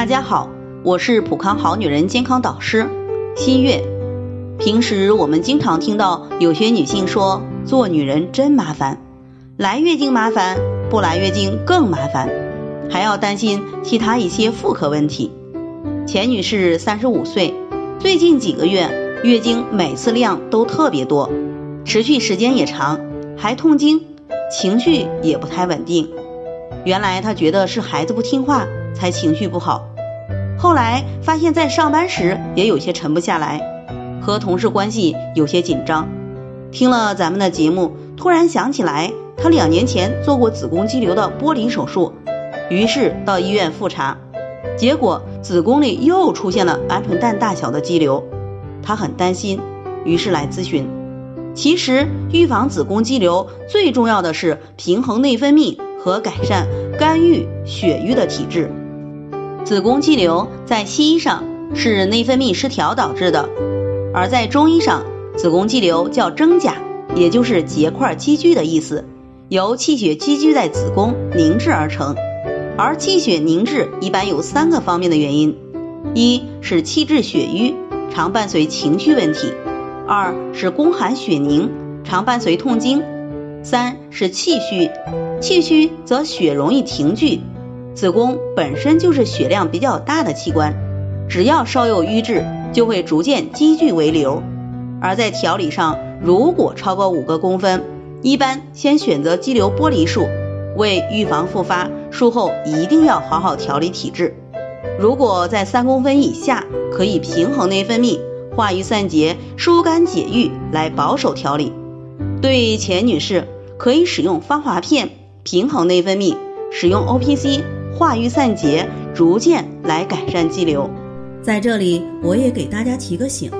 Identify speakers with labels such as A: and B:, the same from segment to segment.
A: 大家好，我是普康好女人健康导师新月。平时我们经常听到有些女性说，做女人真麻烦，来月经麻烦，不来月经更麻烦，还要担心其他一些妇科问题。钱女士三十五岁，最近几个月月经每次量都特别多，持续时间也长，还痛经，情绪也不太稳定。原来她觉得是孩子不听话。才情绪不好，后来发现，在上班时也有些沉不下来，和同事关系有些紧张。听了咱们的节目，突然想起来，他两年前做过子宫肌瘤的剥离手术，于是到医院复查，结果子宫里又出现了鹌鹑蛋大小的肌瘤，他很担心，于是来咨询。其实预防子宫肌瘤最重要的是平衡内分泌和改善肝郁血瘀的体质。子宫肌瘤在西医上是内分泌失调导致的，而在中医上，子宫肌瘤叫真假，也就是结块积聚的意思，由气血积聚在子宫凝滞而成。而气血凝滞一般有三个方面的原因：一是气滞血瘀，常伴随情绪问题；二是宫寒血凝，常伴随痛经；三是气虚，气虚则血容易停聚。子宫本身就是血量比较大的器官，只要稍有瘀滞，就会逐渐积聚为瘤。而在调理上，如果超过五个公分，一般先选择肌瘤剥离术。为预防复发，术后一定要好好调理体质。如果在三公分以下，可以平衡内分泌，化瘀散结，疏肝解郁来保守调理。对钱女士，可以使用芳华片平衡内分泌，使用 O P C。化瘀散结，逐渐来改善肌瘤。
B: 在这里，我也给大家提个醒：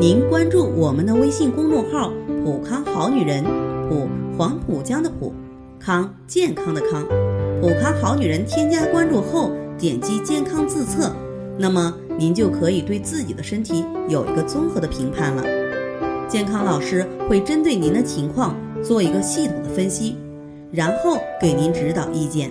B: 您关注我们的微信公众号“普康好女人”，普黄浦江的普，康健康的康，普康好女人。添加关注后，点击健康自测，那么您就可以对自己的身体有一个综合的评判了。健康老师会针对您的情况做一个系统的分析，然后给您指导意见。